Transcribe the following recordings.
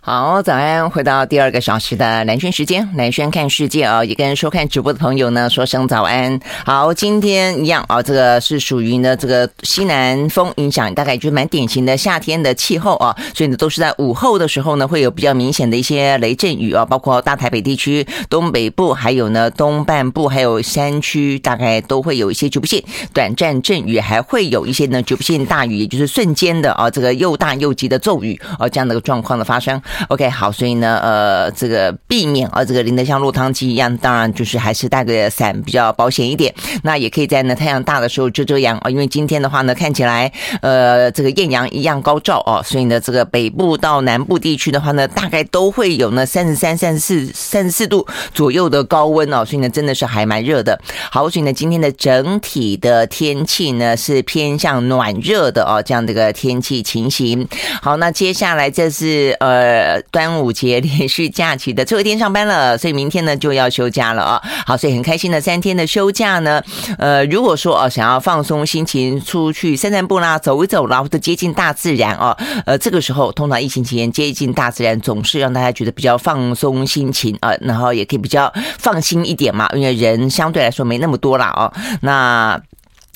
好，早安！回到第二个小时的蓝轩时间，蓝轩看世界啊，也跟收看直播的朋友呢说声早安。好，今天一样啊，这个是属于呢这个西南风影响，大概就蛮典型的夏天的气候啊，所以呢都是在午后的时候呢会有比较明显的一些雷阵雨啊，包括大台北地区、东北部，还有呢东半部，还有山区，大概都会有一些局部性短暂阵雨，还会有一些呢局部性大雨，也就是瞬间的啊这个又大又急的骤雨啊这样的一个状况的发生。OK，好，所以呢，呃，这个避免啊，这个淋得像落汤鸡一样，当然就是还是带个伞比较保险一点。那也可以在呢太阳大的时候遮遮阳啊，因为今天的话呢，看起来呃这个艳阳一样高照哦，所以呢，这个北部到南部地区的话呢，大概都会有呢三十三、三十四、三十四度左右的高温哦，所以呢，真的是还蛮热的。好，所以呢，今天的整体的天气呢是偏向暖热的哦，这样的一个天气情形。好，那接下来这是呃。呃端午节连续假期的最后一天上班了，所以明天呢就要休假了啊。好，所以很开心的三天的休假呢，呃，如果说哦想要放松心情，出去散散步啦，走一走啦，或者接近大自然哦，呃，这个时候通常疫情期间接近大自然总是让大家觉得比较放松心情啊，然后也可以比较放心一点嘛，因为人相对来说没那么多了哦。那。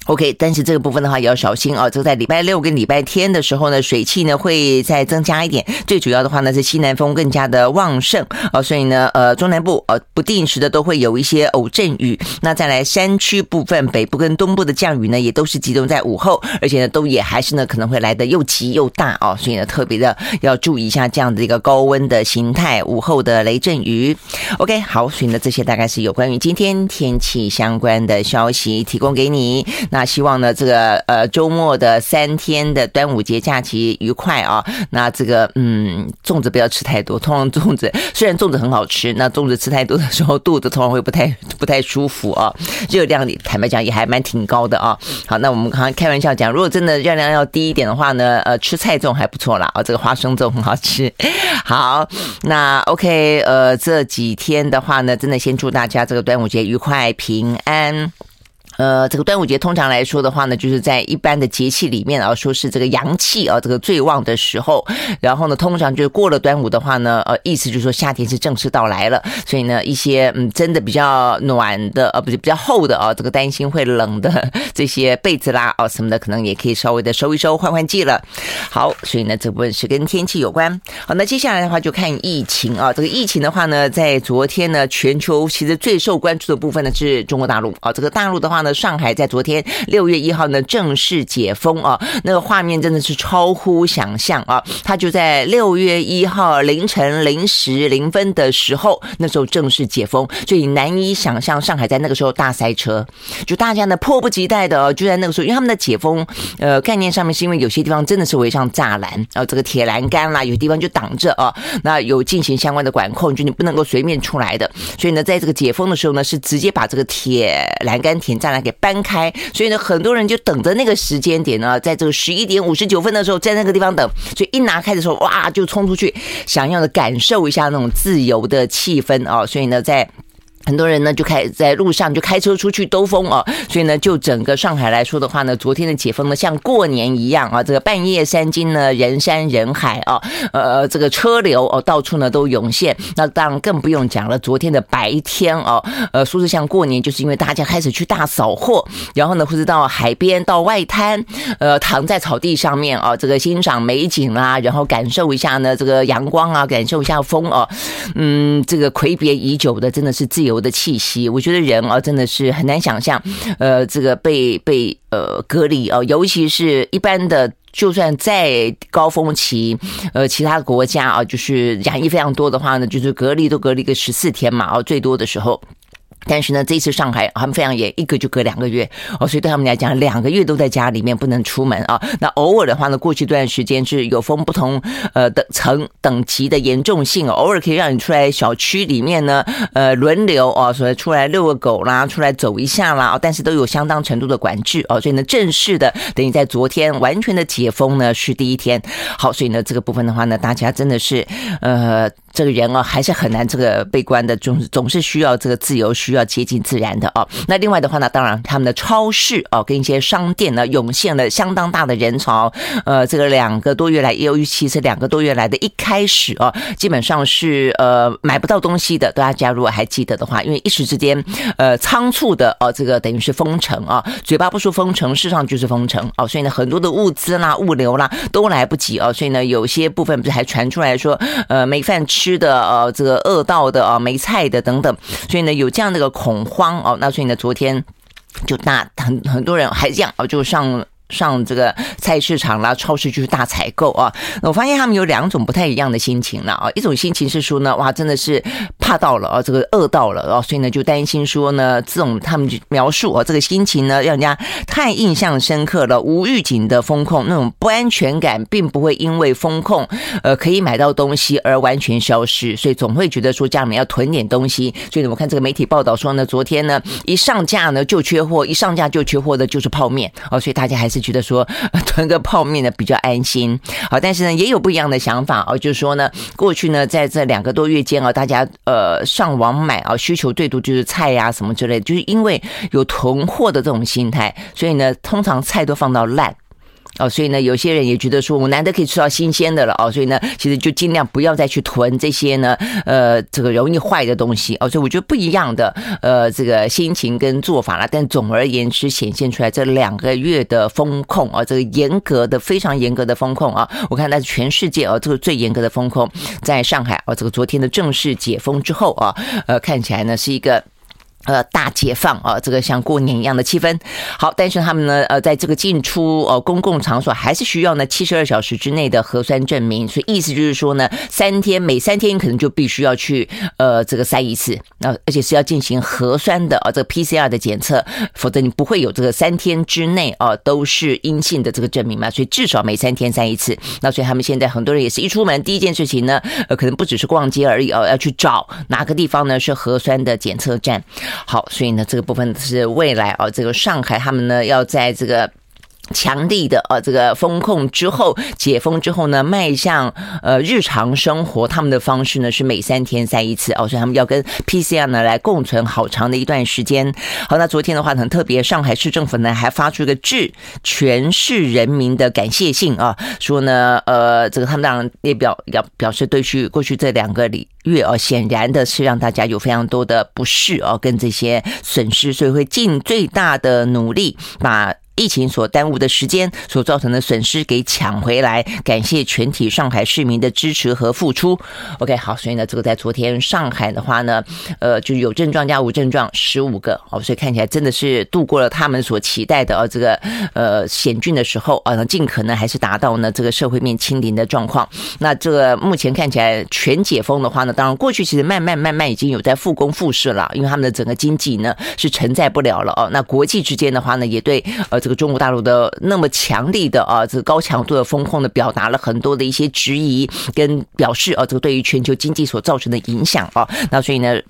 OK，但是这个部分的话也要小心啊。这个在礼拜六跟礼拜天的时候呢，水汽呢会再增加一点。最主要的话呢是西南风更加的旺盛啊，所以呢，呃，中南部呃不定时的都会有一些偶阵雨。那再来山区部分，北部跟东部的降雨呢，也都是集中在午后，而且呢都也还是呢可能会来的又急又大哦。所以呢特别的要注意一下这样的一个高温的形态，午后的雷阵雨。OK，好，所以呢这些大概是有关于今天天气相关的消息提供给你。那希望呢，这个呃周末的三天的端午节假期愉快啊！那这个嗯，粽子不要吃太多。通常粽子虽然粽子很好吃，那粽子吃太多的时候，肚子通常会不太 不太舒服啊。热量坦白讲也还蛮挺高的啊。好，那我们刚刚开玩笑讲，如果真的热量要低一点的话呢，呃，吃菜粽还不错啦。啊，这个花生粽很好吃。好，那 OK，呃，这几天的话呢，真的先祝大家这个端午节愉快平安。呃，这个端午节通常来说的话呢，就是在一般的节气里面啊，说是这个阳气啊，这个最旺的时候。然后呢，通常就是过了端午的话呢，呃，意思就是说夏天是正式到来了。所以呢，一些嗯，真的比较暖的，呃，不是比较厚的啊，这个担心会冷的这些被子啦，哦什么的，可能也可以稍微的收一收，换换季了。好，所以呢，这部分是跟天气有关。好，那接下来的话就看疫情啊，这个疫情的话呢，在昨天呢，全球其实最受关注的部分呢是中国大陆啊，这个大陆的话。呢，上海在昨天六月一号呢正式解封啊，那个画面真的是超乎想象啊！他就在六月一号凌晨零时零分的时候，那时候正式解封，所以难以想象上海在那个时候大塞车，就大家呢迫不及待的就在那个时候，因为他们的解封呃概念上面是因为有些地方真的是围上栅栏啊，这个铁栏杆啦，有地方就挡着啊，那有进行相关的管控，就你不能够随便出来的，所以呢，在这个解封的时候呢，是直接把这个铁栏杆、铁栅栏。给搬开，所以呢，很多人就等着那个时间点呢，在这个十一点五十九分的时候，在那个地方等，所以一拿开的时候，哇，就冲出去，想要的感受一下那种自由的气氛啊，所以呢，在。很多人呢就开在路上就开车出去兜风哦，所以呢就整个上海来说的话呢，昨天的解封呢像过年一样啊，这个半夜三更呢人山人海啊，呃这个车流哦到处呢都涌现，那当然更不用讲了，昨天的白天哦，呃说是像过年，就是因为大家开始去大扫货，然后呢或者到海边到外滩，呃躺在草地上面啊，这个欣赏美景啦，然后感受一下呢这个阳光啊，感受一下风哦，嗯这个挥别已久的真的是自由。的气息，我觉得人啊，真的是很难想象，呃，这个被被呃隔离啊，尤其是一般的，就算在高峰期，呃，其他国家啊，就是染疫非常多的话呢，就是隔离都隔离个十四天嘛，啊，最多的时候。但是呢，这次上海他们非常严，一个就隔两个月哦，所以对他们来讲，两个月都在家里面不能出门啊。那偶尔的话呢，过去一段时间是有分不同呃的层等级的严重性，偶尔可以让你出来小区里面呢，呃轮流哦，所以出来遛个狗啦，出来走一下啦，但是都有相当程度的管制哦。所以呢，正式的等于在昨天完全的解封呢是第一天。好，所以呢这个部分的话呢，大家真的是呃这个人哦，还是很难这个悲观的，总总是需要这个自由，需要接近自然的哦。那另外的话呢，当然他们的超市哦，跟一些商店呢，涌现了相当大的人潮。呃，这个两个多月来，尤其是两个多月来的一开始哦，基本上是呃买不到东西的。大家如果还记得的话，因为一时之间呃仓促的哦，这个等于是封城啊，嘴巴不说封城，事实上就是封城哦。所以呢，很多的物资啦、物流啦都来不及哦。所以呢，有些部分不是还传出来说，呃，没饭吃。吃的呃，这个饿到的啊，没菜的等等，所以呢，有这样的一个恐慌哦，那所以呢，昨天就大很很多人还这样哦，就上。上这个菜市场啦、超市就是大采购啊。我发现他们有两种不太一样的心情了啊。一种心情是说呢，哇，真的是怕到了啊，这个饿到了啊，所以呢就担心说呢，这种他们描述啊，这个心情呢，让人家太印象深刻了。无预警的风控，那种不安全感，并不会因为风控呃可以买到东西而完全消失，所以总会觉得说家里面要囤点东西。所以呢，我看这个媒体报道说呢，昨天呢一上架呢就缺货，一上架就缺货的就是泡面哦，所以大家还是。觉得说囤个泡面呢比较安心，好，但是呢也有不一样的想法哦，就是说呢，过去呢在这两个多月间啊，大家呃上网买啊，需求最多就是菜呀什么之类，就是因为有囤货的这种心态，所以呢通常菜都放到烂。哦，所以呢，有些人也觉得说，我难得可以吃到新鲜的了哦，所以呢，其实就尽量不要再去囤这些呢，呃，这个容易坏的东西哦，所以我觉得不一样的呃这个心情跟做法啦，但总而言之，显现出来这两个月的风控啊，这个严格的、非常严格的风控啊，我看那是全世界哦，这个最严格的风控，在上海哦，这个昨天的正式解封之后啊，呃，看起来呢是一个。呃，大解放啊，这个像过年一样的气氛。好，但是他们呢，呃，在这个进出呃公共场所还是需要呢七十二小时之内的核酸证明。所以意思就是说呢，三天每三天可能就必须要去呃这个筛一次，那而且是要进行核酸的啊这个 PCR 的检测，否则你不会有这个三天之内啊都是阴性的这个证明嘛。所以至少每三天筛一次。那所以他们现在很多人也是一出门第一件事情呢，呃，可能不只是逛街而已哦，要去找哪个地方呢是核酸的检测站。好，所以呢，这个部分是未来啊，这个上海他们呢要在这个。强力的呃，这个封控之后解封之后呢，迈向呃日常生活，他们的方式呢是每三天筛一次哦，所以他们要跟 PCR 呢来共存好长的一段时间。好，那昨天的话很特别，上海市政府呢还发出一个致全市人民的感谢信啊，说呢呃这个他们当然也表要表示对去过去这两个礼月哦，显然的是让大家有非常多的不适哦，跟这些损失，所以会尽最大的努力把。疫情所耽误的时间所造成的损失给抢回来，感谢全体上海市民的支持和付出。OK，好，所以呢，这个在昨天上海的话呢，呃，就有症状加无症状十五个哦，所以看起来真的是度过了他们所期待的哦，这个呃险峻的时候啊，尽可能还是达到呢这个社会面清零的状况。那这个目前看起来全解封的话呢，当然过去其实慢慢慢慢已经有在复工复市了，因为他们的整个经济呢是承载不了了哦。那国际之间的话呢，也对呃。这个中国大陆的那么强力的啊，这个高强度的风控的表达了很多的一些质疑跟表示啊，这个对于全球经济所造成的影响啊，那所以呢，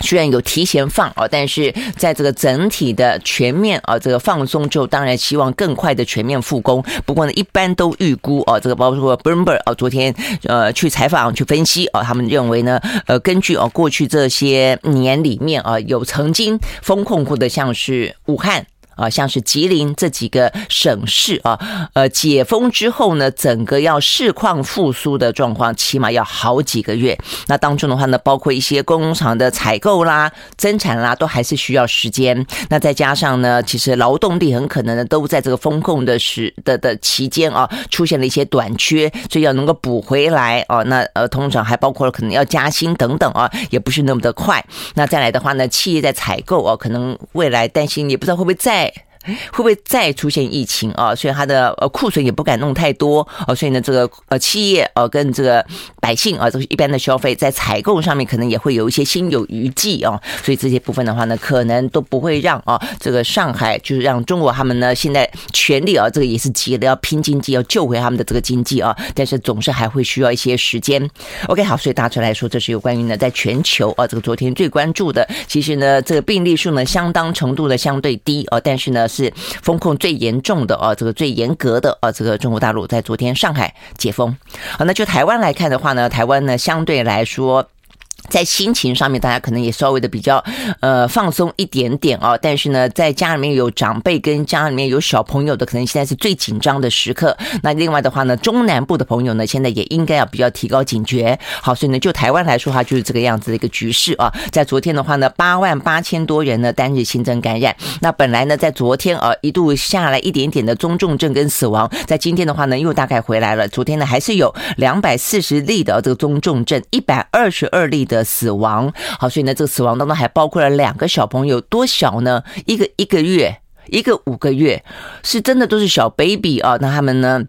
虽然有提前放啊，但是在这个整体的全面啊这个放松之后，当然希望更快的全面复工。不过呢，一般都预估啊，这个包括 Bloomberg 啊，昨天呃去采访去分析啊，他们认为呢，呃，根据啊过去这些年里面啊，有曾经风控过的，像是武汉。啊，像是吉林这几个省市啊，呃，解封之后呢，整个要市况复苏的状况，起码要好几个月。那当中的话呢，包括一些工厂的采购啦、增产啦，都还是需要时间。那再加上呢，其实劳动力很可能呢，都在这个封控的时的的期间啊，出现了一些短缺，所以要能够补回来啊。那呃，通常还包括了可能要加薪等等啊，也不是那么的快。那再来的话呢，企业在采购啊，可能未来担心也不知道会不会再。会不会再出现疫情啊？所以它的呃库存也不敢弄太多啊，所以呢，这个呃企业呃跟这个百姓啊，这个一般的消费在采购上面可能也会有一些心有余悸啊，所以这些部分的话呢，可能都不会让啊这个上海就是让中国他们呢现在全力啊，这个也是急的要拼经济，要救回他们的这个经济啊，但是总是还会需要一些时间。OK，好，所以大致来说，这是有关于呢在全球啊这个昨天最关注的，其实呢这个病例数呢相当程度的相对低啊，但是呢。是封控最严重的啊，这个最严格的啊，这个中国大陆在昨天上海解封。好，那就台湾来看的话呢，台湾呢相对来说。在心情上面，大家可能也稍微的比较呃放松一点点哦。但是呢，在家里面有长辈跟家里面有小朋友的，可能现在是最紧张的时刻。那另外的话呢，中南部的朋友呢，现在也应该要比较提高警觉。好，所以呢，就台湾来说的话，就是这个样子的一个局势啊。在昨天的话呢，八万八千多人呢单日新增感染。那本来呢，在昨天啊一度下来一点点的中重症跟死亡，在今天的话呢，又大概回来了。昨天呢，还是有两百四十例的这个中重症，一百二十二例的。死亡，好，所以呢，这个死亡当中还包括了两个小朋友，多小呢？一个一个月，一个五个月，是真的都是小 baby 啊。那他们呢？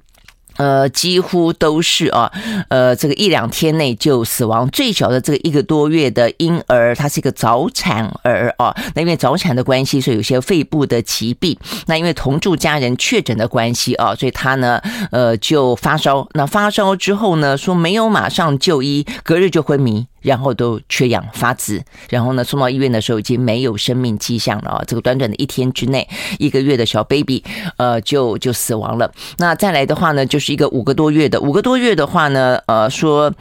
呃，几乎都是啊，呃，这个一两天内就死亡。最小的这个一个多月的婴儿，他是一个早产儿啊。那因为早产的关系，所以有些肺部的疾病。那因为同住家人确诊的关系啊，所以他呢，呃，就发烧。那发烧之后呢，说没有马上就医，隔日就昏迷。然后都缺氧发紫，然后呢，送到医院的时候已经没有生命迹象了啊！这个短短的一天之内，一个月的小 baby，呃，就就死亡了。那再来的话呢，就是一个五个多月的，五个多月的话呢，呃，说。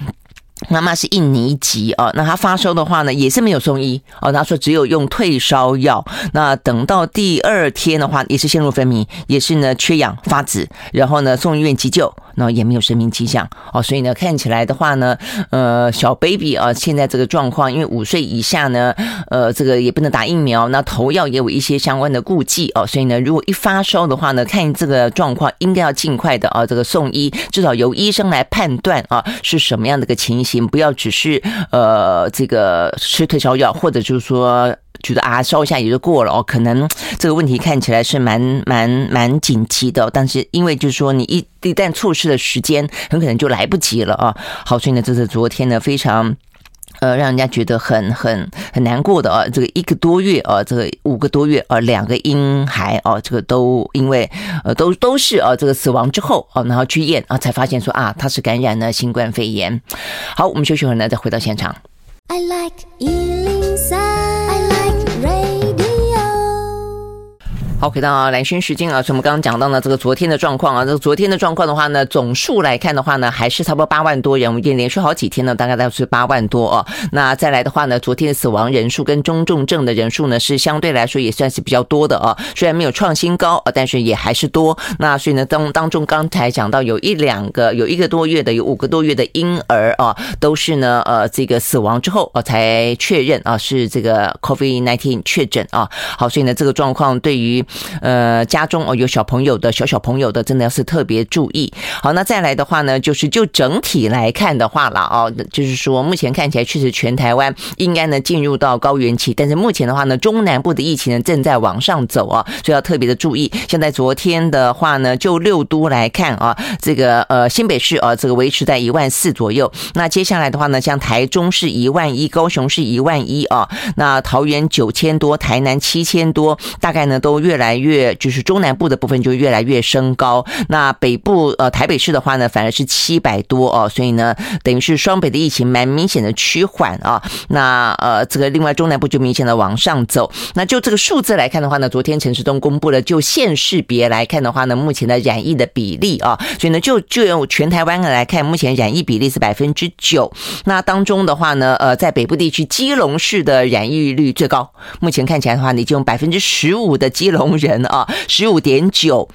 妈妈是印尼籍啊，那她发烧的话呢，也是没有送医哦。她说只有用退烧药。那等到第二天的话，也是陷入昏迷，也是呢缺氧发紫，然后呢送医院急救，那也没有生命迹象哦。所以呢看起来的话呢，呃小 baby 啊，现在这个状况，因为五岁以下呢，呃这个也不能打疫苗，那投药也有一些相关的顾忌哦。所以呢，如果一发烧的话呢，看这个状况，应该要尽快的啊这个送医，至少由医生来判断啊是什么样的一个情形。不要只是呃这个吃退烧药，或者就是说觉得啊烧一下也就过了哦，可能这个问题看起来是蛮蛮蛮紧急的，但是因为就是说你一一旦错失了时间，很可能就来不及了啊。好，所以呢，这是昨天呢非常。呃，让人家觉得很很很难过的啊，这个一个多月啊，这个五个多月啊，两个婴孩啊，这个都因为呃都都是啊，这个死亡之后啊，然后去验啊，才发现说啊，他是感染了新冠肺炎。好，我们休息会儿呢，再回到现场。I like Ealing Sound. I like 好，回到兰萱时间啊，所以我们刚刚讲到呢，这个昨天的状况啊，这个昨天的状况的话呢，总数来看的话呢，还是差不多八万多人，我们已经连续好几天呢，大概都是八万多哦。那再来的话呢，昨天的死亡人数跟中重症的人数呢，是相对来说也算是比较多的啊，虽然没有创新高啊，但是也还是多。那所以呢，当当中刚才讲到有一两个，有一个多月的，有五个多月的婴儿啊，都是呢，呃，这个死亡之后啊才确认啊是这个 COVID-19 确诊啊。好，所以呢，这个状况对于呃，家中哦有小朋友的小小朋友的，真的要是特别注意。好，那再来的话呢，就是就整体来看的话了哦，就是说目前看起来确实全台湾应该呢进入到高原期，但是目前的话呢，中南部的疫情呢正在往上走啊，所以要特别的注意。现在昨天的话呢，就六都来看啊，这个呃新北市啊，这个维持在一万四左右。那接下来的话呢，像台中是一万一，高雄是一万一啊，那桃园九千多，台南七千多，大概呢都越来。来越就是中南部的部分就越来越升高，那北部呃台北市的话呢，反而是七百多哦，所以呢，等于是双北的疫情蛮明显的趋缓啊。那呃这个另外中南部就明显的往上走。那就这个数字来看的话呢，昨天陈时东公布了，就县市别来看的话呢，目前的染疫的比例啊，所以呢就就用全台湾来看，目前染疫比例是百分之九。那当中的话呢，呃在北部地区，基隆市的染疫率最高，目前看起来的话，你就用百分之十五的基隆。工人啊，十五点九。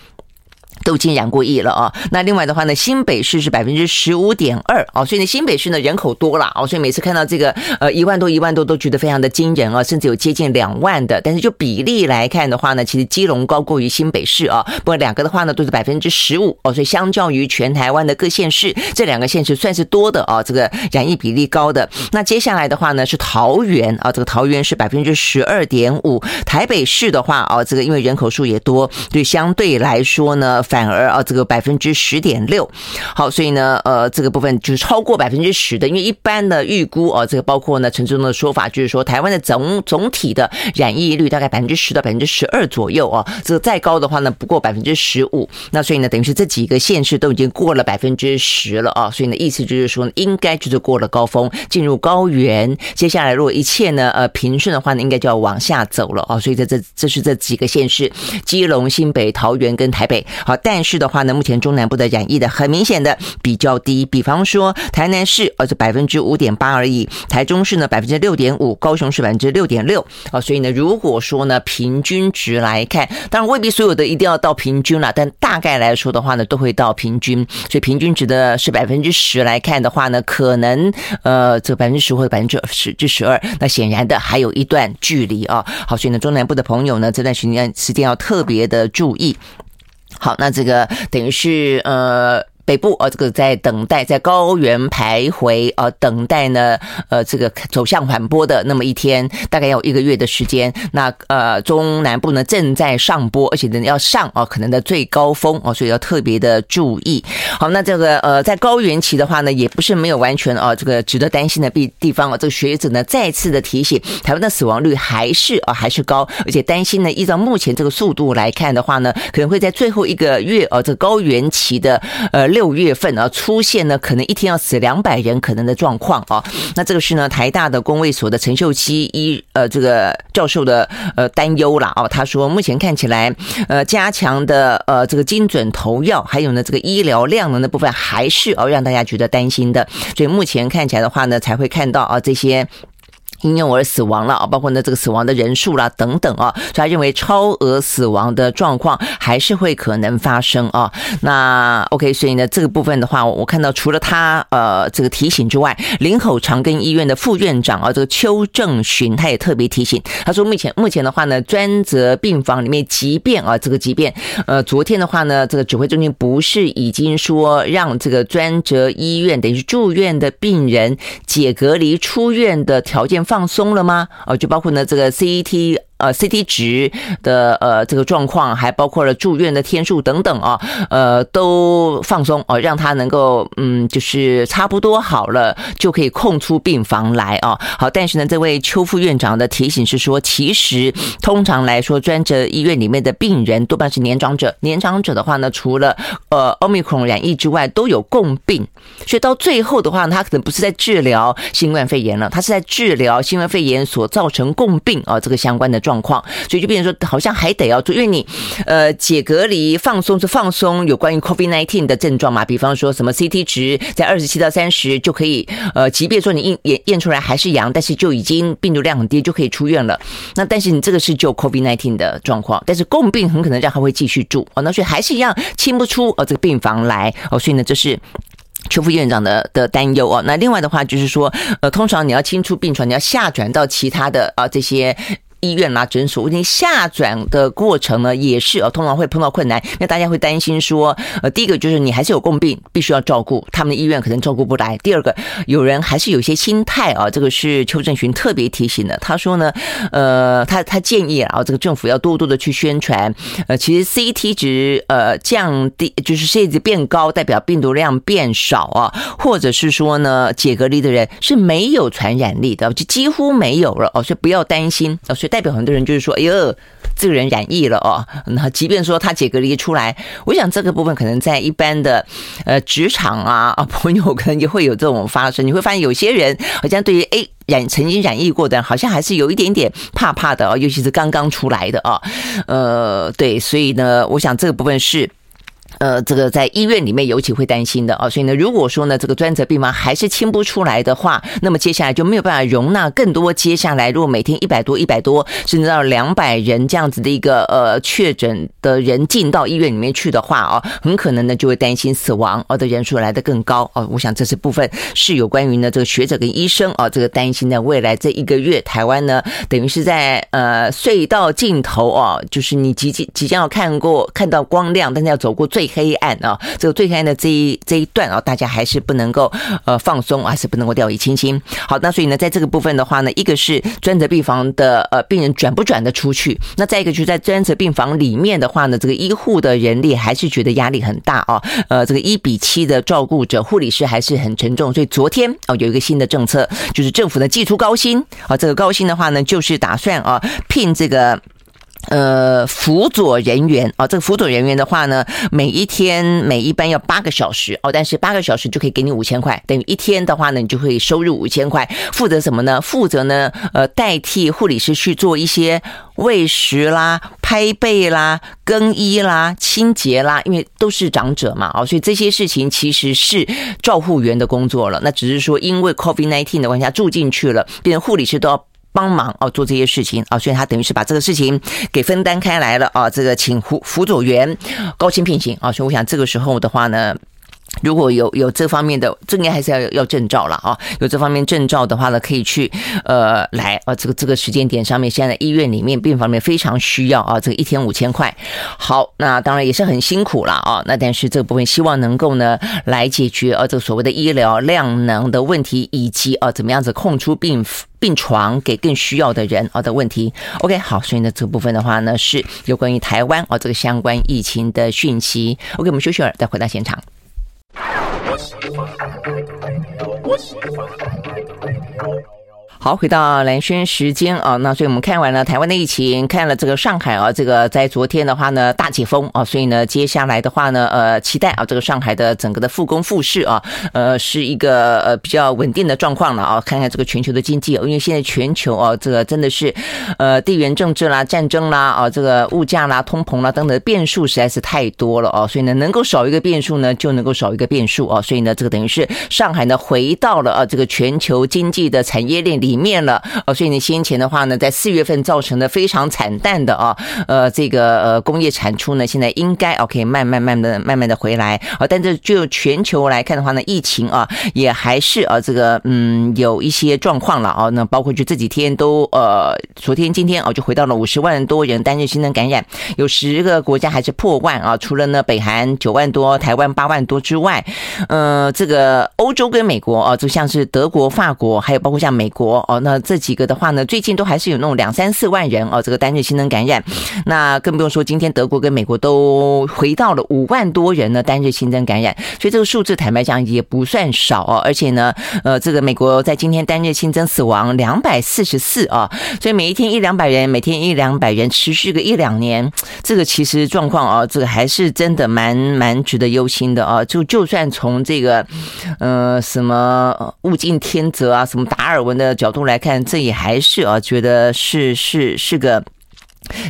都已经染过疫了啊！那另外的话呢，新北市是百分之十五点二啊，所以呢，新北市呢人口多了啊，所以每次看到这个呃一万多一万多都觉得非常的惊人啊，甚至有接近两万的。但是就比例来看的话呢，其实基隆高过于新北市啊。不过两个的话呢都是百分之十五哦，所以相较于全台湾的各县市，这两个县市算是多的啊，这个染疫比例高的。那接下来的话呢是桃园啊，这个桃园是百分之十二点五。台北市的话啊，这个因为人口数也多，对相对来说呢反。反而啊这个百分之十点六。好，所以呢，呃，这个部分就是超过百分之十的，因为一般的预估啊，这个包括呢陈志忠的说法，就是说台湾的总总体的染疫率大概百分之十到百分之十二左右啊，这个再高的话呢不过百分之十五。那所以呢，等于是这几个县市都已经过了百分之十了啊，所以呢，意思就是说应该就是过了高峰，进入高原。接下来如果一切呢呃平顺的话呢，应该就要往下走了啊。所以在这这是这几个县市：基隆、新北、桃园跟台北。好，但是的话呢，目前中南部的染疫的很明显的比较低，比方说台南市呃，这百分之五点八而已；台中市呢百分之六点五；高雄市百分之六点六。啊，所以呢，如果说呢平均值来看，当然未必所有的一定要到平均了，但大概来说的话呢，都会到平均。所以平均值的是百分之十来看的话呢，可能呃这百分之十或者百分之十至十二，那显然的还有一段距离啊。好，所以呢中南部的朋友呢这段时间时间要特别的注意。好，那这个等于是呃。北部呃，这个在等待，在高原徘徊，呃，等待呢，呃，这个走向缓坡的那么一天，大概要一个月的时间。那呃，中南部呢正在上坡，而且呢要上啊，可能的最高峰哦，所以要特别的注意。好，那这个呃，在高原期的话呢，也不是没有完全啊，这个值得担心的地地方啊。这个学者呢再次的提醒，台湾的死亡率还是啊还是高，而且担心呢，依照目前这个速度来看的话呢，可能会在最后一个月啊，这高原期的呃。六月份啊，出现呢可能一天要死两百人可能的状况啊，那这个是呢台大的公卫所的陈秀熙医呃这个教授的呃担忧了啊，他说目前看起来呃加强的呃这个精准投药，还有呢这个医疗量能的部分还是哦让大家觉得担心的，所以目前看起来的话呢才会看到啊这些。婴幼儿死亡了啊，包括呢这个死亡的人数啦等等啊，所以他认为超额死亡的状况还是会可能发生啊。那 OK，所以呢这个部分的话，我看到除了他呃这个提醒之外，林口长庚医院的副院长啊这个邱正寻他也特别提醒，他说目前目前的话呢，专责病房里面即便啊这个即便呃昨天的话呢，这个指挥中心不是已经说让这个专责医院等于住院的病人解隔离出院的条件放松了吗？哦，就包括呢这个 CET。呃，CT 值的呃这个状况，还包括了住院的天数等等啊，呃，都放松哦，让他能够嗯，就是差不多好了，就可以空出病房来啊。好，但是呢，这位邱副院长的提醒是说，其实通常来说，专责医院里面的病人多半是年长者，年长者的话呢，除了呃奥密克戎染疫之外，都有共病，所以到最后的话，他可能不是在治疗新冠肺炎了，他是在治疗新冠肺炎所造成共病啊这个相关的。状况，所以就变成说，好像还得要做，因为你呃解隔离放松是放松有关于 COVID-19 的症状嘛，比方说什么 CT 值在二十七到三十就可以，呃，即便说你验验验出来还是阳，但是就已经病毒量很低，就可以出院了。那但是你这个是就 COVID-19 的状况，但是共病很可能让他会继续住哦，那所以还是一样清不出呃这个病房来哦，所以呢这是邱副院长的的担忧哦。那另外的话就是说，呃，通常你要清出病床，你要下转到其他的啊这些。医院啦、诊所，你下转的过程呢，也是呃，通常会碰到困难，那大家会担心说，呃，第一个就是你还是有共病，必须要照顾，他们的医院可能照顾不来；第二个，有人还是有些心态啊，这个是邱正寻特别提醒的。他说呢，呃，他他建议啊，这个政府要多多的去宣传，呃，其实 CT 值呃降低，就是 CT 值变高，代表病毒量变少啊，或者是说呢，解隔离的人是没有传染力的，就几乎没有了哦，所以不要担心哦，所以。代表很多人就是说，哎呦，这个人染疫了哦。那即便说他解隔离出来，我想这个部分可能在一般的呃职场啊啊朋友可能也会有这种发生。你会发现有些人好像对于哎染曾经染疫过的，好像还是有一点点怕怕的哦，尤其是刚刚出来的啊。呃，对，所以呢，我想这个部分是。呃，这个在医院里面尤其会担心的啊，所以呢，如果说呢，这个专责病房还是清不出来的话，那么接下来就没有办法容纳更多。接下来，如果每天一百多、一百多，甚至到两百人这样子的一个呃确诊的人进到医院里面去的话啊，很可能呢就会担心死亡哦的人数来得更高哦。我想这是部分是有关于呢这个学者跟医生啊这个担心的未来这一个月，台湾呢等于是在呃隧道尽头哦，就是你即即即将要看过看到光亮，但是要走过最。黑暗啊，这个最黑暗的这一这一段啊，大家还是不能够呃放松，还是不能够掉以轻心。好，那所以呢，在这个部分的话呢，一个是专责病房的呃病人转不转得出去，那再一个就是在专责病房里面的话呢，这个医护的人力还是觉得压力很大啊，呃，这个一比七的照顾者，护理师还是很沉重，所以昨天哦有一个新的政策，就是政府呢祭出高薪啊，这个高薪的话呢，就是打算啊聘这个。呃，辅佐人员啊，这个辅佐人员的话呢，每一天每一班要八个小时哦，但是八个小时就可以给你五千块，等于一天的话呢，你就会收入五千块。负责什么呢？负责呢，呃，代替护理师去做一些喂食啦、拍背啦、更衣啦、清洁啦，因为都是长者嘛，哦，所以这些事情其实是照护员的工作了。那只是说，因为 COVID-19 的关系，他住进去了，变成护理师都要。帮忙哦，做这些事情啊，所以他等于是把这个事情给分担开来了啊。这个请辅辅佐员高薪聘请啊，所以我想这个时候的话呢。如果有有这方面的，这应该还是要要证照了啊。有这方面证照的话呢，可以去呃来啊。这个这个时间点上面，现在医院里面病房里面非常需要啊。这个一天五千块，好，那当然也是很辛苦了啊。那但是这部分希望能够呢来解决啊这个所谓的医疗量能的问题，以及啊怎么样子空出病病床给更需要的人啊的问题。OK，好，所以呢这部分的话呢是有关于台湾啊这个相关疫情的讯息。OK，我们休息会儿再回到现场。我喜欢 I like。我喜。好，回到蓝轩时间啊，那所以我们看完了台湾的疫情，看了这个上海啊，这个在昨天的话呢大解封啊，所以呢接下来的话呢，呃，期待啊这个上海的整个的复工复市啊，呃，是一个呃比较稳定的状况了啊。看看这个全球的经济，因为现在全球啊，这个真的是呃地缘政治啦、战争啦啊，这个物价啦、通膨啦等等的变数实在是太多了啊，所以呢能够少一个变数呢，就能够少一个变数啊，所以呢这个等于是上海呢回到了啊这个全球经济的产业链里。面了。哦，所以你先前的话呢，在四月份造成的非常惨淡的啊，呃，这个呃工业产出呢，现在应该 OK 慢慢慢的慢慢的回来。啊，但是就全球来看的话呢，疫情啊也还是啊这个嗯有一些状况了啊，那包括就这几天都呃昨天今天啊就回到了五十万多人单日新增感染，有十个国家还是破万啊，除了呢北韩九万多，台湾八万多之外，呃这个欧洲跟美国啊，就像是德国、法国，还有包括像美国。哦，那这几个的话呢，最近都还是有那种两三四万人哦，这个单日新增感染，那更不用说今天德国跟美国都回到了五万多人呢单日新增感染，所以这个数字坦白讲也不算少哦，而且呢，呃，这个美国在今天单日新增死亡两百四十四啊，所以每一天一两百人，每天一两百人，持续个一两年，这个其实状况哦，这个还是真的蛮蛮值得忧心的啊，就就算从这个呃什么物竞天择啊，什么达尔文的角。角度来看，这也还是啊，觉得是是是个。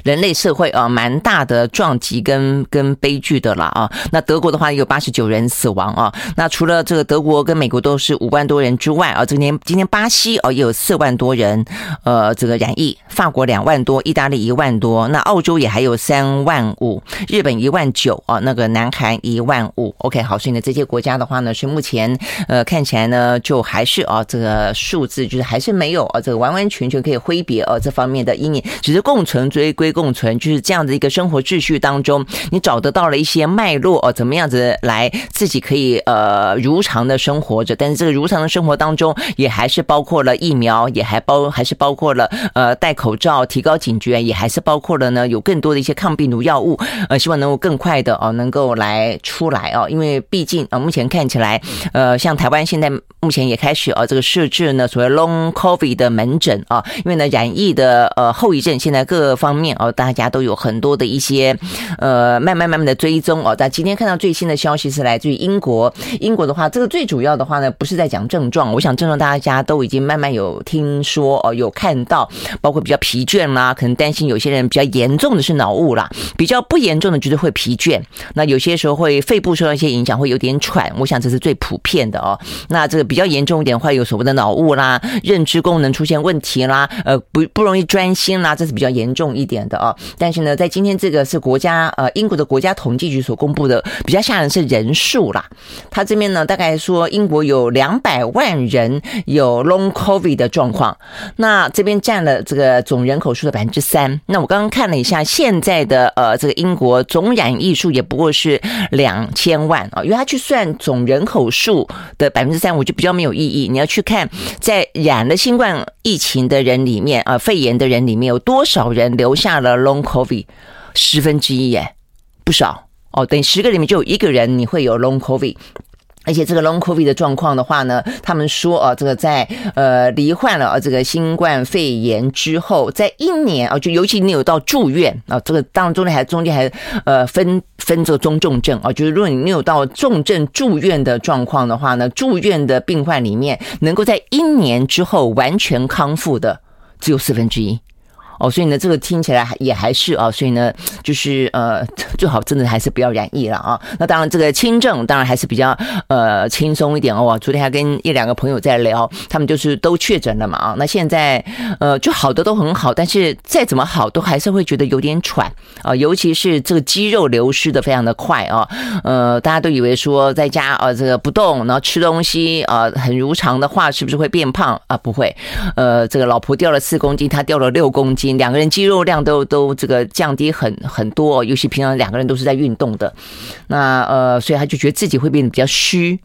人类社会啊，蛮大的撞击跟跟悲剧的了啊。那德国的话有八十九人死亡啊。那除了这个德国跟美国都是五万多人之外啊，今天今天巴西哦也有四万多人呃这个染疫，法国两万多，意大利一万多，那澳洲也还有三万五，日本一万九啊，那个南韩一万五。OK，好，所以呢这些国家的话呢是目前呃看起来呢就还是啊这个数字就是还是没有啊这个完完全全可以挥别啊这方面的阴影，只是共存追。归归共存，就是这样的一个生活秩序当中，你找得到了一些脉络哦，怎么样子来自己可以呃如常的生活着？但是这个如常的生活当中，也还是包括了疫苗，也还包还是包括了呃戴口罩，提高警觉，也还是包括了呢有更多的一些抗病毒药物，呃，希望能够更快的哦能够来出来哦，因为毕竟啊目前看起来呃像台湾现在目前也开始啊这个设置呢所谓 Long COVID 的门诊啊，因为呢染疫的呃后遗症现在各方面。哦，大家都有很多的一些呃，慢慢慢慢的追踪哦。但今天看到最新的消息是来自于英国，英国的话，这个最主要的话呢，不是在讲症状，我想症状大家都已经慢慢有听说哦，有看到，包括比较疲倦啦，可能担心有些人比较严重的是脑雾啦，比较不严重的就是会疲倦，那有些时候会肺部受到一些影响，会有点喘，我想这是最普遍的哦。那这个比较严重一点，会有所谓的脑雾啦，认知功能出现问题啦，呃，不不容易专心啦，这是比较严重一点的啊。但是呢，在今天这个是国家呃英国的国家统计局所公布的比较吓人是人数啦。他这边呢大概说英国有两百万人有 Long COVID 的状况，那这边占了这个总人口数的百分之三。那我刚刚看了一下现在的呃这个英国总染疫数也不过是两千万啊，因为他去算总人口数的百分之三，我就比较没有意义。你要去看在染了新冠疫情的人里面啊，肺炎的人里面有多少人留下了 Long COVID，十分之一耶，不少哦，等于十个里面就有一个人你会有 Long COVID。而且这个 long COVID 的状况的话呢，他们说啊，这个在呃罹患了这个新冠肺炎之后，在一年啊，就尤其你有到住院啊，这个当中间还中间还呃分分这个中重症啊，就是如果你有到重症住院的状况的话呢，住院的病患里面能够在一年之后完全康复的只有四分之一。哦，所以呢，这个听起来也还是啊，所以呢，就是呃，最好真的还是不要染疫了啊。那当然，这个轻症当然还是比较呃轻松一点哦。昨天还跟一两个朋友在聊，他们就是都确诊了嘛啊。那现在呃，就好的都很好，但是再怎么好，都还是会觉得有点喘啊，尤其是这个肌肉流失的非常的快啊。呃，大家都以为说在家啊这个不动，然后吃东西啊很如常的话，是不是会变胖啊？不会，呃，这个老婆掉了四公斤，他掉了六公斤。两个人肌肉量都都这个降低很很多，尤其平常两个人都是在运动的，那呃，所以他就觉得自己会变得比较虚。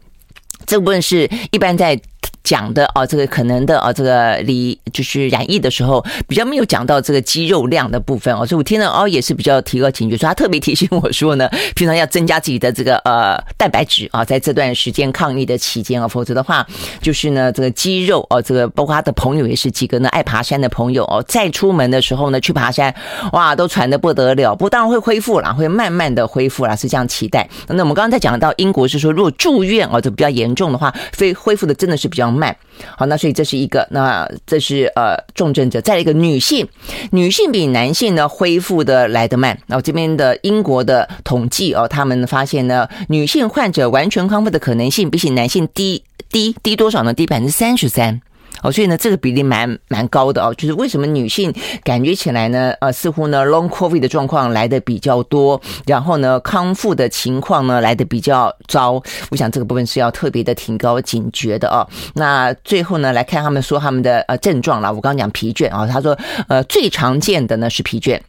这部分是一般在。讲的啊，这个可能的啊，这个离就是染疫的时候比较没有讲到这个肌肉量的部分哦，所以我听了哦也是比较提高警觉，所以他特别提醒我说呢，平常要增加自己的这个呃蛋白质啊，在这段时间抗疫的期间啊，否则的话就是呢这个肌肉哦，这个包括他的朋友也是几个呢爱爬山的朋友哦，再出门的时候呢去爬山哇都喘的不得了，不过当然会恢复了，会慢慢的恢复了，是这样期待。那我们刚刚在讲到英国是说，如果住院哦，就比较严重的话，恢恢复的真的是比较。慢，好，那所以这是一个，那这是呃重症者，再一个女性，女性比男性呢恢复的来得慢。然后这边的英国的统计哦，他们发现呢，女性患者完全康复的可能性比起男性低低低多少呢？低百分之三十三。哦，所以呢，这个比例蛮蛮高的哦。就是为什么女性感觉起来呢，呃，似乎呢，long COVID 的状况来的比较多，然后呢，康复的情况呢来的比较糟。我想这个部分是要特别的提高警觉的哦。那最后呢，来看他们说他们的呃症状了。我刚刚讲疲倦啊，他说呃最常见的呢是疲倦。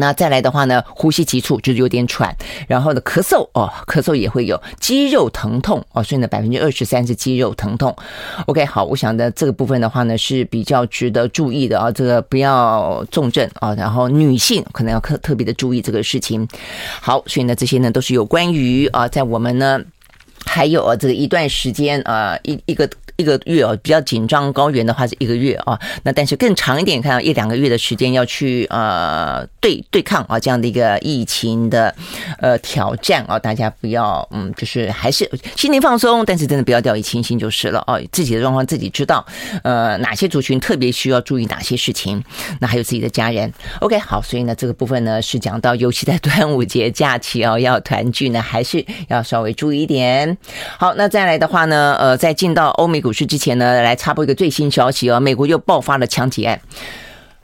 那再来的话呢，呼吸急促就是有点喘，然后呢，咳嗽哦，咳嗽也会有，肌肉疼痛哦，所以呢，百分之二十三是肌肉疼痛。OK，好，我想的这个部分的话呢是比较值得注意的啊，这个不要重症啊，然后女性可能要特特别的注意这个事情。好，所以呢，这些呢都是有关于啊，在我们呢还有啊这个一段时间啊一一个。一个月哦，比较紧张高原的话是一个月啊，那但是更长一点，看到一两个月的时间要去呃对对抗啊这样的一个疫情的呃挑战啊，大家不要嗯，就是还是心情放松，但是真的不要掉以轻心就是了哦，自己的状况自己知道，呃哪些族群特别需要注意哪些事情，那还有自己的家人。OK，好，所以呢这个部分呢是讲到，尤其在端午节假期哦要团聚呢，还是要稍微注意一点。好，那再来的话呢，呃，再进到欧美股。股市之前呢，来插播一个最新消息哦，美国又爆发了枪击案。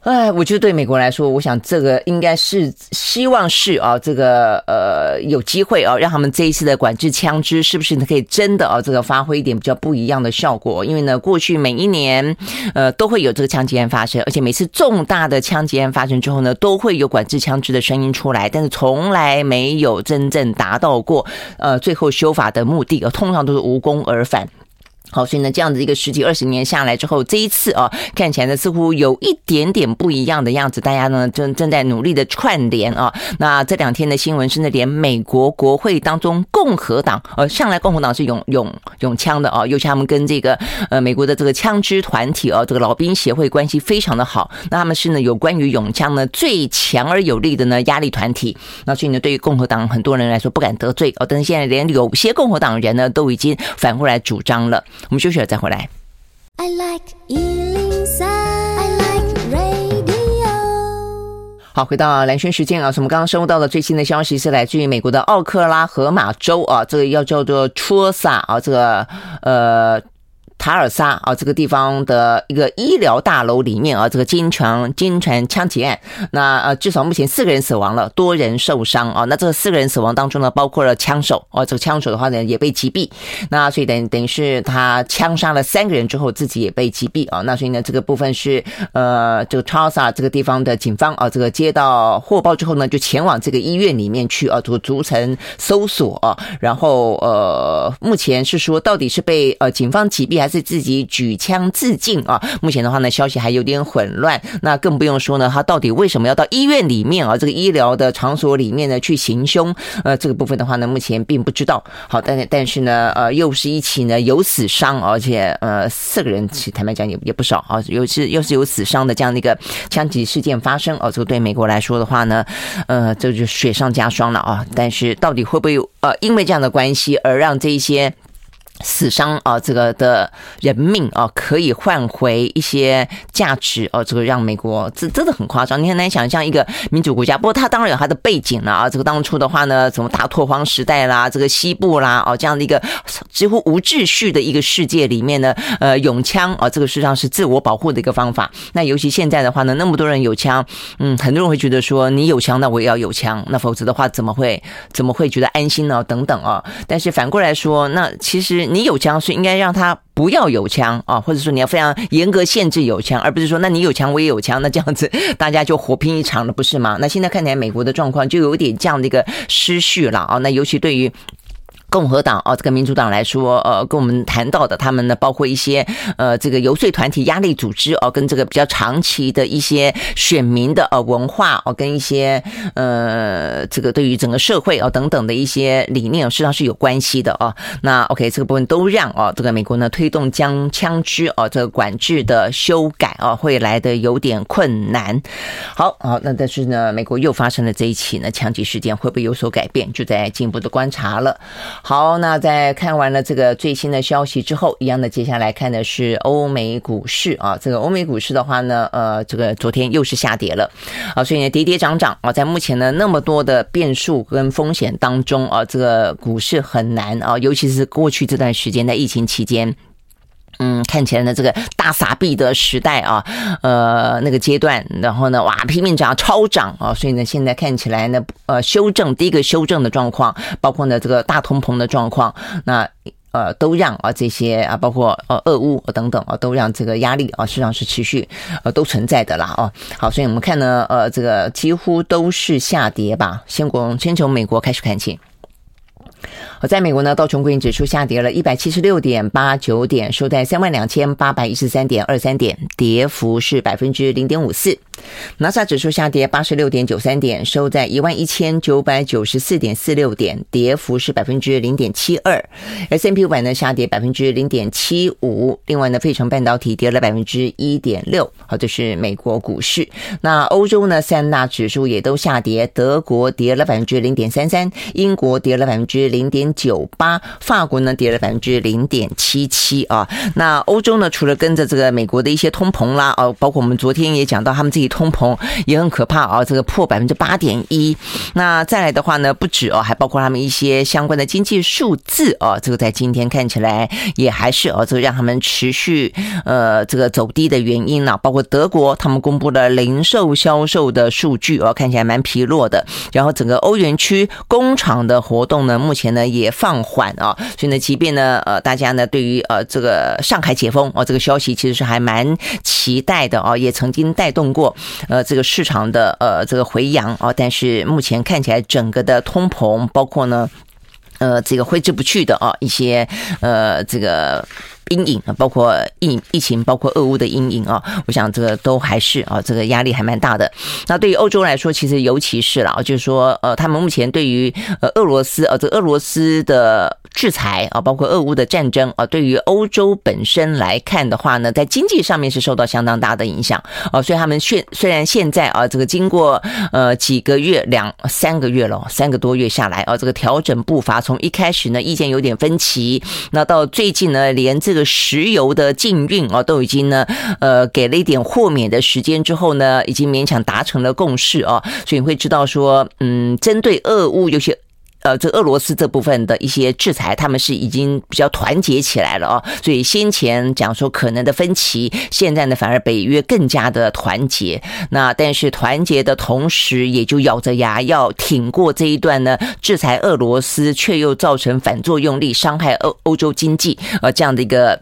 哎，我觉得对美国来说，我想这个应该是希望是啊，这个呃有机会啊，让他们这一次的管制枪支是不是可以真的啊，这个发挥一点比较不一样的效果？因为呢，过去每一年呃都会有这个枪击案发生，而且每次重大的枪击案发生之后呢，都会有管制枪支的声音出来，但是从来没有真正达到过呃最后修法的目的，通常都是无功而返。好，所以呢，这样子一个十几二十年下来之后，这一次啊，看起来呢似乎有一点点不一样的样子。大家呢正正在努力的串联啊。那这两天的新闻甚至，连美国国会当中共和党，呃，向来共和党是拥拥拥枪的啊，尤其他们跟这个呃美国的这个枪支团体啊，这个老兵协会关系非常的好。那他们是呢有关于拥枪呢最强而有力的呢压力团体。那所以呢，对于共和党很多人来说不敢得罪哦，但是现在连有些共和党人呢都已经反过来主张了。我们休息了再回来。I like 103, I like radio。好，回到蓝轩时间啊，我们刚刚收到的最新的消息是来自于美国的奥克拉荷马州啊，这个要叫做 Tulsa 啊，这个呃。塔尔萨啊，这个地方的一个医疗大楼里面啊，这个金船金船枪击案，那呃至少目前四个人死亡了，多人受伤啊。那这四个人死亡当中呢，包括了枪手哦，这个枪手的话呢也被击毙。那所以等等于是他枪杀了三个人之后，自己也被击毙啊。那所以呢，这个部分是呃这个塔尔萨这个地方的警方啊，这个接到获报之后呢，就前往这个医院里面去啊，做逐层搜索啊。然后呃，目前是说到底是被呃警方击毙还是自己举枪自尽啊？目前的话呢，消息还有点混乱。那更不用说呢，他到底为什么要到医院里面啊？这个医疗的场所里面呢去行凶？呃，这个部分的话呢，目前并不知道。好，但是但是呢，呃，又是一起呢有死伤，而且呃四个人，其坦白讲也也不少啊，又是又是有死伤的这样的一个枪击事件发生哦。这个对美国来说的话呢，呃，这就雪上加霜了啊。但是到底会不会有呃因为这样的关系而让这一些？死伤啊，这个的人命啊，可以换回一些价值哦。这个让美国这真的很夸张，你很难想象一个民主国家。不过它当然有它的背景了啊。这个当初的话呢，什么大拓荒时代啦，这个西部啦，哦，这样的一个几乎无秩序的一个世界里面呢，呃，拥枪啊，这个实际上是自我保护的一个方法。那尤其现在的话呢，那么多人有枪，嗯，很多人会觉得说，你有枪，那我也要有枪，那否则的话，怎么会怎么会觉得安心呢？等等啊。但是反过来说，那其实。你有枪，是应该让他不要有枪啊，或者说你要非常严格限制有枪，而不是说那你有枪我也有枪，那这样子大家就火拼一场了，不是吗？那现在看起来美国的状况就有点这样的一个失序了啊，那尤其对于。共和党啊，这个民主党来说，呃，跟我们谈到的，他们呢，包括一些呃，这个游说团体、压力组织哦，跟这个比较长期的一些选民的呃文化哦，跟一些呃，这个对于整个社会哦等等的一些理念，实际上是有关系的哦。那 OK，这个部分都让哦，这个美国呢推动将枪支哦这个管制的修改哦，会来的有点困难。好，好，那但是呢，美国又发生了这一起呢枪击事件，会不会有所改变？就在进一步的观察了。好，那在看完了这个最新的消息之后，一样的，接下来看的是欧美股市啊。这个欧美股市的话呢，呃，这个昨天又是下跌了啊，所以呢，跌跌涨涨啊，在目前呢那么多的变数跟风险当中啊，这个股市很难啊，尤其是过去这段时间在疫情期间。嗯，看起来呢，这个大撒币的时代啊，呃，那个阶段，然后呢，哇，拼命涨，超涨啊，所以呢，现在看起来呢，呃，修正第一个修正的状况，包括呢这个大通膨的状况，那呃，都让啊这些啊，包括呃俄乌等等啊，都让这个压力啊，实际上是持续呃都存在的啦啊。好，所以我们看呢，呃，这个几乎都是下跌吧。先从先从美国开始看起。好，在美国呢，道琼工业指数下跌了一百七十六点八九点，收在三万两千八百一十三点二三点，跌幅是百分之零点五四。纳斯达克指数下跌八十六点九三点，收在一万一千九百九十四点四六点，跌幅是百分之零点七二。S&P 五百呢下跌百分之零点七五。另外呢，费城半导体跌了百分之一点六。好，这是美国股市。那欧洲呢，三大指数也都下跌，德国跌了百分之零点三三，英国跌了百分之零点九八，法国呢跌了百分之零点七七啊。那欧洲呢，除了跟着这个美国的一些通膨啦，哦，包括我们昨天也讲到他们自己。通膨也很可怕啊，这个破百分之八点一。那再来的话呢，不止哦，还包括他们一些相关的经济数字哦，这个在今天看起来也还是哦，这个让他们持续呃这个走低的原因呢，包括德国他们公布了零售销售的数据哦，看起来蛮疲弱的。然后整个欧元区工厂的活动呢，目前呢也放缓啊，所以呢，即便呢呃大家呢对于呃这个上海解封哦这个消息其实是还蛮期待的哦，也曾经带动过。呃，这个市场的呃这个回扬啊，但是目前看起来整个的通膨，包括呢，呃，这个挥之不去的啊一些呃这个。阴影啊，包括疫疫情，包括俄乌的阴影啊，我想这个都还是啊，这个压力还蛮大的。那对于欧洲来说，其实尤其是了，就是说，呃，他们目前对于呃俄罗斯呃这俄罗斯的制裁啊，包括俄乌的战争啊，对于欧洲本身来看的话呢，在经济上面是受到相当大的影响啊。所以他们现虽然现在啊，这个经过呃几个月两三个月了，三个多月下来啊，这个调整步伐从一开始呢意见有点分歧，那到最近呢连这。这个石油的禁运啊，都已经呢，呃，给了一点豁免的时间之后呢，已经勉强达成了共识啊，所以你会知道说，嗯，针对俄乌，尤其呃，这俄罗斯这部分的一些制裁，他们是已经比较团结起来了哦。所以先前讲说可能的分歧，现在呢反而北约更加的团结。那但是团结的同时，也就咬着牙要挺过这一段呢，制裁俄罗斯却又造成反作用力，伤害欧欧洲经济，呃，这样的一个。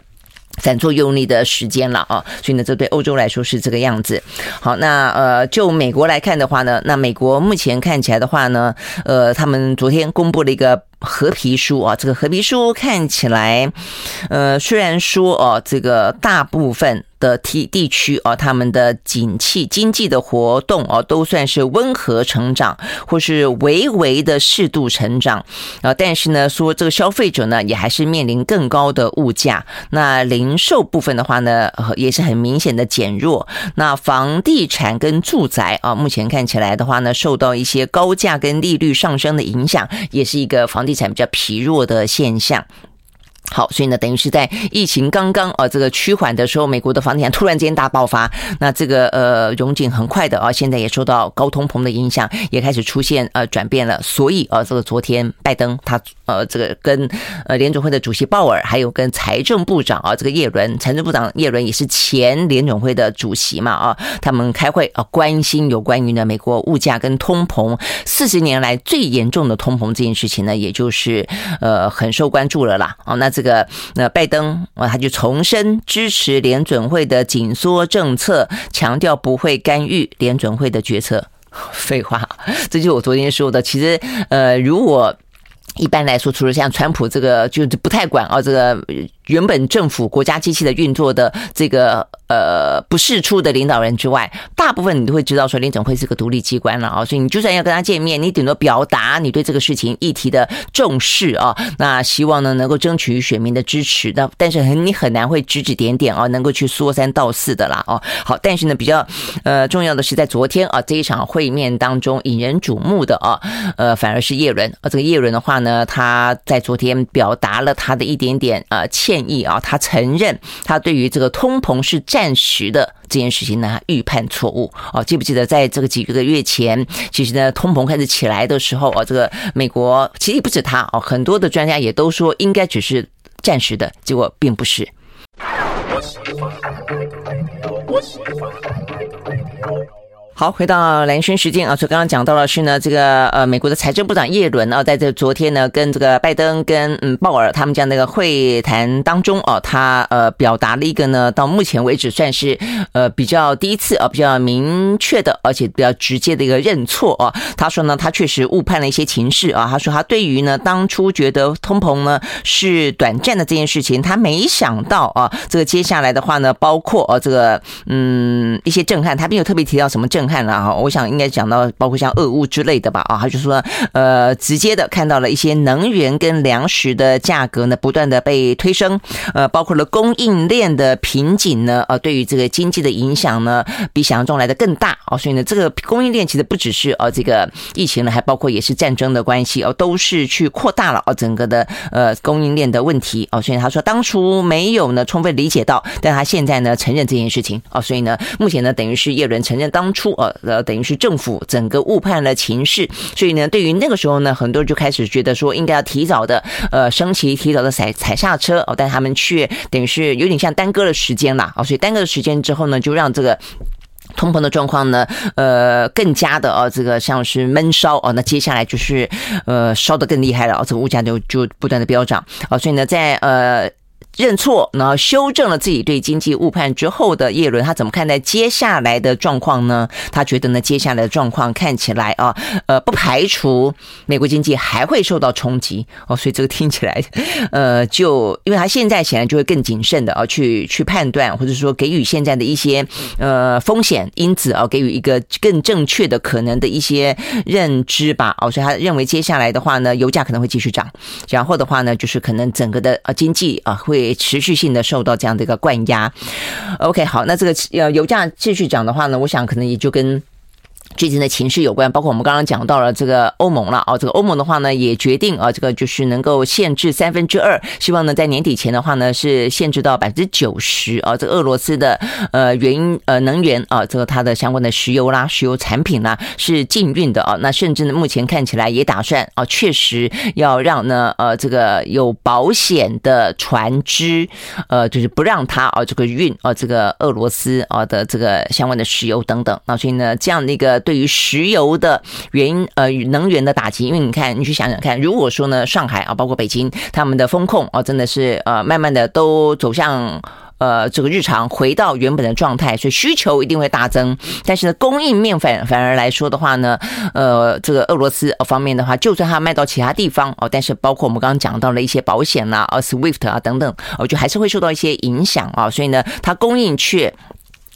反作用力的时间了啊，所以呢，这对欧洲来说是这个样子。好，那呃，就美国来看的话呢，那美国目前看起来的话呢，呃，他们昨天公布了一个。褐皮书啊，这个褐皮书看起来，呃，虽然说哦，这个大部分的地地区啊，他们的景气、经济的活动啊，都算是温和成长，或是微微的适度成长啊。但是呢，说这个消费者呢，也还是面临更高的物价。那零售部分的话呢，也是很明显的减弱。那房地产跟住宅啊，目前看起来的话呢，受到一些高价跟利率上升的影响，也是一个房地。产比较疲弱的现象。好，所以呢，等于是在疫情刚刚啊这个趋缓的时候，美国的房地产突然间大爆发，那这个呃融景很快的啊，现在也受到高通膨的影响，也开始出现呃转变了。所以啊，这个昨天拜登他呃这个跟呃联准会的主席鲍尔，还有跟财政部长啊这个叶伦，财政部长叶伦也是前联准会的主席嘛啊，他们开会啊关心有关于呢美国物价跟通膨四十年来最严重的通膨这件事情呢，也就是呃很受关注了啦啊，那这。个那拜登啊，他就重申支持联准会的紧缩政策，强调不会干预联准会的决策。废话，这就是我昨天说的。其实，呃，如果一般来说，除了像川普这个，就不太管啊，这个。原本政府国家机器的运作的这个呃不是出的领导人之外，大部分你都会知道说联总会是个独立机关了啊，所以你就算要跟他见面，你顶多表达你对这个事情议题的重视啊，那希望呢能够争取选民的支持的，但是很你很难会指指点点啊，能够去说三道四的啦哦。好，但是呢比较呃重要的是在昨天啊这一场会面当中引人瞩目的啊呃反而是叶伦啊，这个叶伦的话呢，他在昨天表达了他的一点点呃歉。意啊，他承认他对于这个通膨是暂时的这件事情呢，他预判错误哦。记不记得在这个几个月前，其实呢，通膨开始起来的时候啊，这个美国其实不止他哦，很多的专家也都说应该只是暂时的，结果并不是。好，回到蓝轩时间啊，所以刚刚讲到的是呢，这个呃，美国的财政部长耶伦啊，在这昨天呢，跟这个拜登跟嗯鲍尔他们这样的一个会谈当中啊，他呃表达了一个呢，到目前为止算是呃比较第一次啊，比较明确的，而且比较直接的一个认错啊。他说呢，他确实误判了一些情势啊。他说他对于呢当初觉得通膨呢是短暂的这件事情，他没想到啊，这个接下来的话呢，包括啊这个嗯一些震撼，他并没有特别提到什么震看了哈，我想应该讲到包括像俄乌之类的吧啊，他就说呃，直接的看到了一些能源跟粮食的价格呢不断的被推升，呃，包括了供应链的瓶颈呢，呃，对于这个经济的影响呢，比想象中来的更大哦，所以呢，这个供应链其实不只是呃这个疫情呢，还包括也是战争的关系哦，都是去扩大了哦整个的呃供应链的问题哦，所以他说当初没有呢充分理解到，但他现在呢承认这件事情哦，所以呢，目前呢等于是叶伦承认当初。呃，等于是政府整个误判了情势，所以呢，对于那个时候呢，很多人就开始觉得说，应该要提早的呃升旗，提早的踩踩刹车哦，但他们却等于是有点像耽搁了时间啦哦，所以耽搁了时间之后呢，就让这个通膨的状况呢，呃，更加的哦，这个像是闷烧哦，那接下来就是呃烧得更厉害了哦，这个物价就就不断的飙涨哦，所以呢，在呃。认错，然后修正了自己对经济误判之后的叶伦，他怎么看待接下来的状况呢？他觉得呢，接下来的状况看起来啊，呃，不排除美国经济还会受到冲击哦，所以这个听起来，呃，就因为他现在显然就会更谨慎的啊，去去判断，或者说给予现在的一些呃风险因子啊，给予一个更正确的可能的一些认知吧。哦，所以他认为接下来的话呢，油价可能会继续涨，然后的话呢，就是可能整个的呃经济啊会。持续性的受到这样的一个灌压。OK，好，那这个呃油价继续涨的话呢，我想可能也就跟最近的情势有关，包括我们刚刚讲到了这个欧盟了啊，这个欧盟的话呢也决定啊，这个就是能够限制三分之二，希望呢在年底前的话呢是限制到百分之九十啊，这个俄罗斯的呃原呃能源啊，这个它的相关的石油啦、石油产品啦是禁运的啊，那甚至呢目前看起来也打算啊，确实要让呢呃这个有保险的船只呃就是不让它啊这个运啊这个俄罗斯啊的这个相关的石油等等，那所以呢这样的一个。对于石油的原因，呃，能源的打击，因为你看，你去想想看，如果说呢，上海啊，包括北京，他们的风控啊，真的是呃，慢慢的都走向呃这个日常，回到原本的状态，所以需求一定会大增。但是呢，供应面反反而来说的话呢，呃，这个俄罗斯方面的话，就算它卖到其他地方哦，但是包括我们刚刚讲到了一些保险啦，啊，SWIFT 啊等等，我就还是会受到一些影响啊。所以呢，它供应却。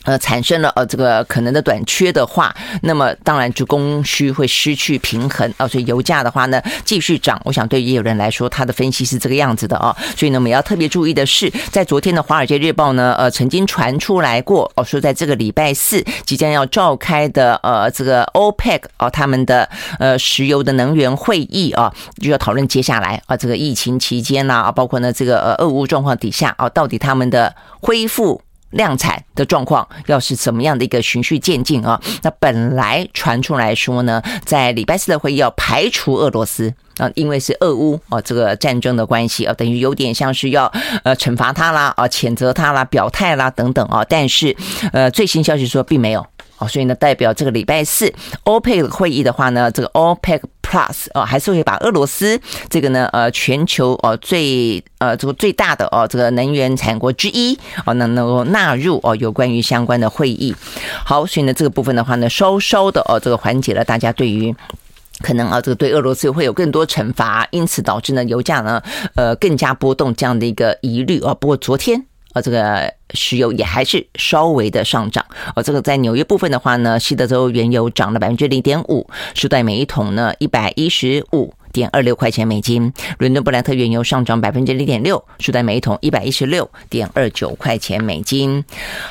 呃，产生了呃这个可能的短缺的话，那么当然就供需会失去平衡啊，所以油价的话呢继续涨。我想对于业有人来说，他的分析是这个样子的啊，所以呢我们要特别注意的是，在昨天的《华尔街日报》呢，呃曾经传出来过哦，说在这个礼拜四即将要召开的呃这个 OPEC 啊他们的呃石油的能源会议啊，就要讨论接下来啊这个疫情期间呐啊，包括呢这个呃俄乌状况底下啊，到底他们的恢复。量产的状况要是怎么样的一个循序渐进啊？那本来传出来说呢，在礼拜四的会议要排除俄罗斯啊，因为是俄乌啊这个战争的关系啊，等于有点像是要呃惩罚他啦啊，谴责他啦，表态啦等等啊。但是呃最新消息说并没有哦，所以呢代表这个礼拜四 OPEC 会议的话呢，这个 OPEC。Plus 哦，还是会把俄罗斯这个呢，呃，全球哦最呃这个最大的哦这个能源产国之一哦，能能够纳入哦有关于相关的会议。好，所以呢这个部分的话呢，稍稍的哦这个缓解了大家对于可能啊这个对俄罗斯会有更多惩罚，因此导致呢油价呢呃更加波动这样的一个疑虑啊。不过昨天。呃，这个石油也还是稍微的上涨。呃，这个在纽约部分的话呢，西德州原油涨了百分之零点五，输在每一桶呢一百一十五点二六块钱美金，伦敦布兰特原油上涨百分之零点六，输在每一桶一百一十六点二九块钱美金。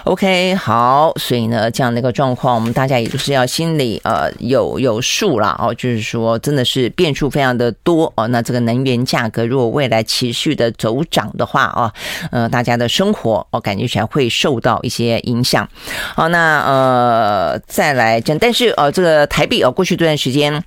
OK，好，所以呢，这样的一个状况，我们大家也就是要心里呃有有数了哦，就是说真的是变数非常的多哦。那这个能源价格如果未来持续的走涨的话啊，呃，大家的生活我感觉起来会受到一些影响。好，那呃再来讲，但是呃这个台币哦，过去这段时间。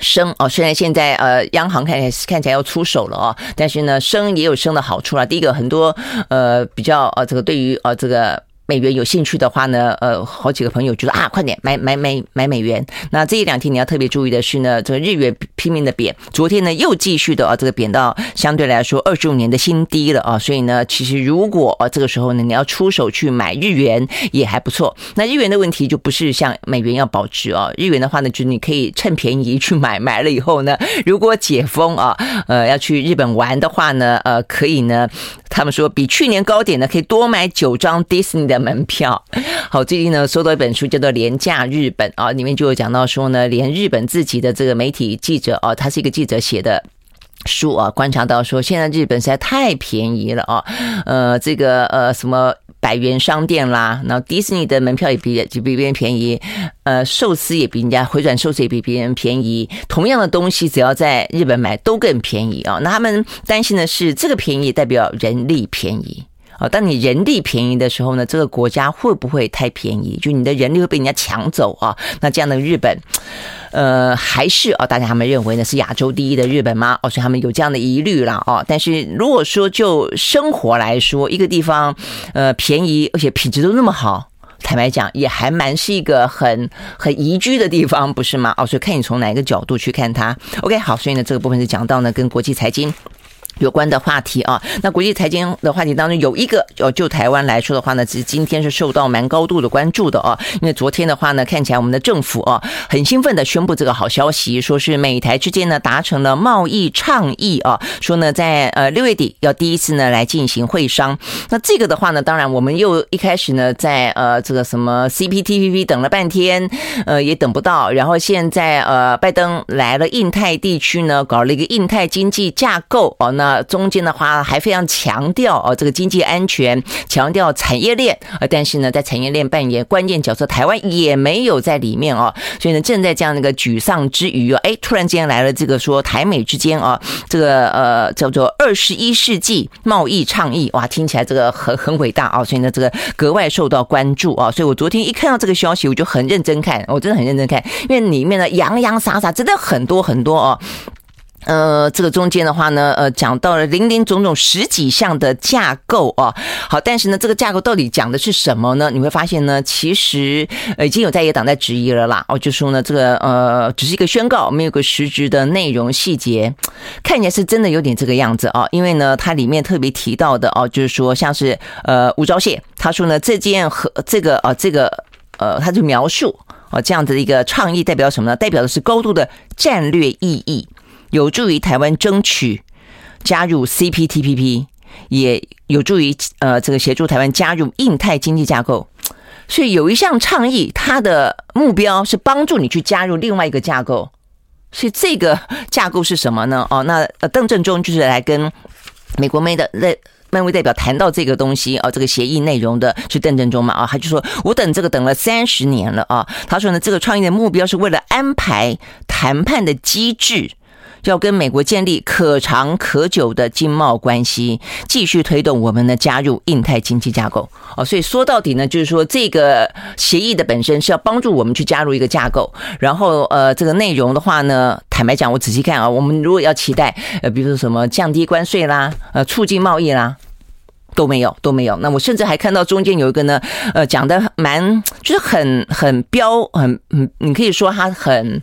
升哦，虽然现在呃央行看起来看起来要出手了哦，但是呢升也有升的好处啦。第一个很多呃比较呃这个对于呃这个。美元有兴趣的话呢，呃，好几个朋友就说啊，快点买买买买美元。那这一两天你要特别注意的是呢，这个日元拼命的贬，昨天呢又继续的啊，这个贬到相对来说二十五年的新低了啊。所以呢，其实如果啊这个时候呢你要出手去买日元也还不错。那日元的问题就不是像美元要保值啊，日元的话呢，就是你可以趁便宜去买，买了以后呢，如果解封啊，呃，要去日本玩的话呢，呃，可以呢，他们说比去年高点呢可以多买九张 Disney 的。门票好，最近呢，收到一本书叫做《廉价日本》啊，里面就有讲到说呢，连日本自己的这个媒体记者啊，他是一个记者写的书啊，观察到说，现在日本实在太便宜了啊，呃，这个呃什么百元商店啦，然后迪士尼的门票也比就比别人便宜，呃，寿司也比人家回转寿司也比别人便宜，同样的东西只要在日本买都更便宜啊，那他们担心的是这个便宜代表人力便宜。啊，当你人力便宜的时候呢，这个国家会不会太便宜？就你的人力会被人家抢走啊？那这样的日本，呃，还是啊，大家他们认为呢是亚洲第一的日本吗？哦，所以他们有这样的疑虑了啊。但是如果说就生活来说，一个地方呃便宜而且品质都那么好，坦白讲也还蛮是一个很很宜居的地方，不是吗？哦，所以看你从哪一个角度去看它。OK，好，所以呢这个部分是讲到呢跟国际财经。有关的话题啊，那国际财经的话题当中有一个，呃，就台湾来说的话呢，其实今天是受到蛮高度的关注的啊，因为昨天的话呢，看起来我们的政府啊，很兴奋的宣布这个好消息，说是美台之间呢达成了贸易倡议啊，说呢在呃六月底要第一次呢来进行会商。那这个的话呢，当然我们又一开始呢在呃这个什么 CPTPP 等了半天，呃也等不到，然后现在呃拜登来了印太地区呢，搞了一个印太经济架构哦，那。呢，中间的话还非常强调哦，这个经济安全，强调产业链啊。但是呢，在产业链扮演关键角色，台湾也没有在里面哦。所以呢，正在这样的一个沮丧之余哦，哎，突然间来了这个说台美之间啊，这个呃叫做二十一世纪贸易倡议，哇，听起来这个很很伟大啊。所以呢，这个格外受到关注啊。所以我昨天一看到这个消息，我就很认真看，我真的很认真看，因为里面呢洋洋洒洒，真的很多很多哦。呃，这个中间的话呢，呃，讲到了林林总总十几项的架构啊，好，但是呢，这个架构到底讲的是什么呢？你会发现呢，其实呃已经有在野党在质疑了啦，哦，就说呢，这个呃只是一个宣告，没有个实质的内容细节，看起来是真的有点这个样子啊，因为呢，它里面特别提到的哦，就是说像是呃吴钊燮，他说呢，这件和这个啊这个呃，他就描述哦这样子的一个倡议代表什么呢？代表的是高度的战略意义。有助于台湾争取加入 CPTPP，也有助于呃这个协助台湾加入印太经济架构。所以有一项倡议，它的目标是帮助你去加入另外一个架构。所以这个架构是什么呢？哦，那邓正中就是来跟美国妹的那漫威代表谈到这个东西哦，这个协议内容的是邓正中嘛？啊，他就说我等这个等了三十年了啊。他说呢，这个倡议的目标是为了安排谈判的机制。要跟美国建立可长可久的经贸关系，继续推动我们呢加入印太经济架构。哦，所以说到底呢，就是说这个协议的本身是要帮助我们去加入一个架构。然后呃，这个内容的话呢，坦白讲，我仔细看啊，我们如果要期待呃，比如说什么降低关税啦，呃，促进贸易啦，都没有，都没有。那我甚至还看到中间有一个呢，呃，讲的蛮就是很很标很嗯，你可以说它很。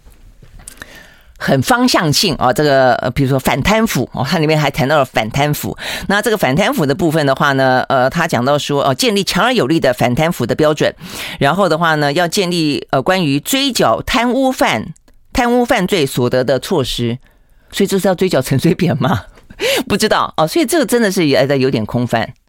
很方向性啊，这个呃，比如说反贪腐哦，它里面还谈到了反贪腐。那这个反贪腐的部分的话呢，呃，他讲到说哦，建立强而有力的反贪腐的标准，然后的话呢，要建立呃关于追缴贪污犯贪污犯罪所得的措施。所以这是要追缴陈水扁吗？不知道哦，所以这个真的是也有点空泛。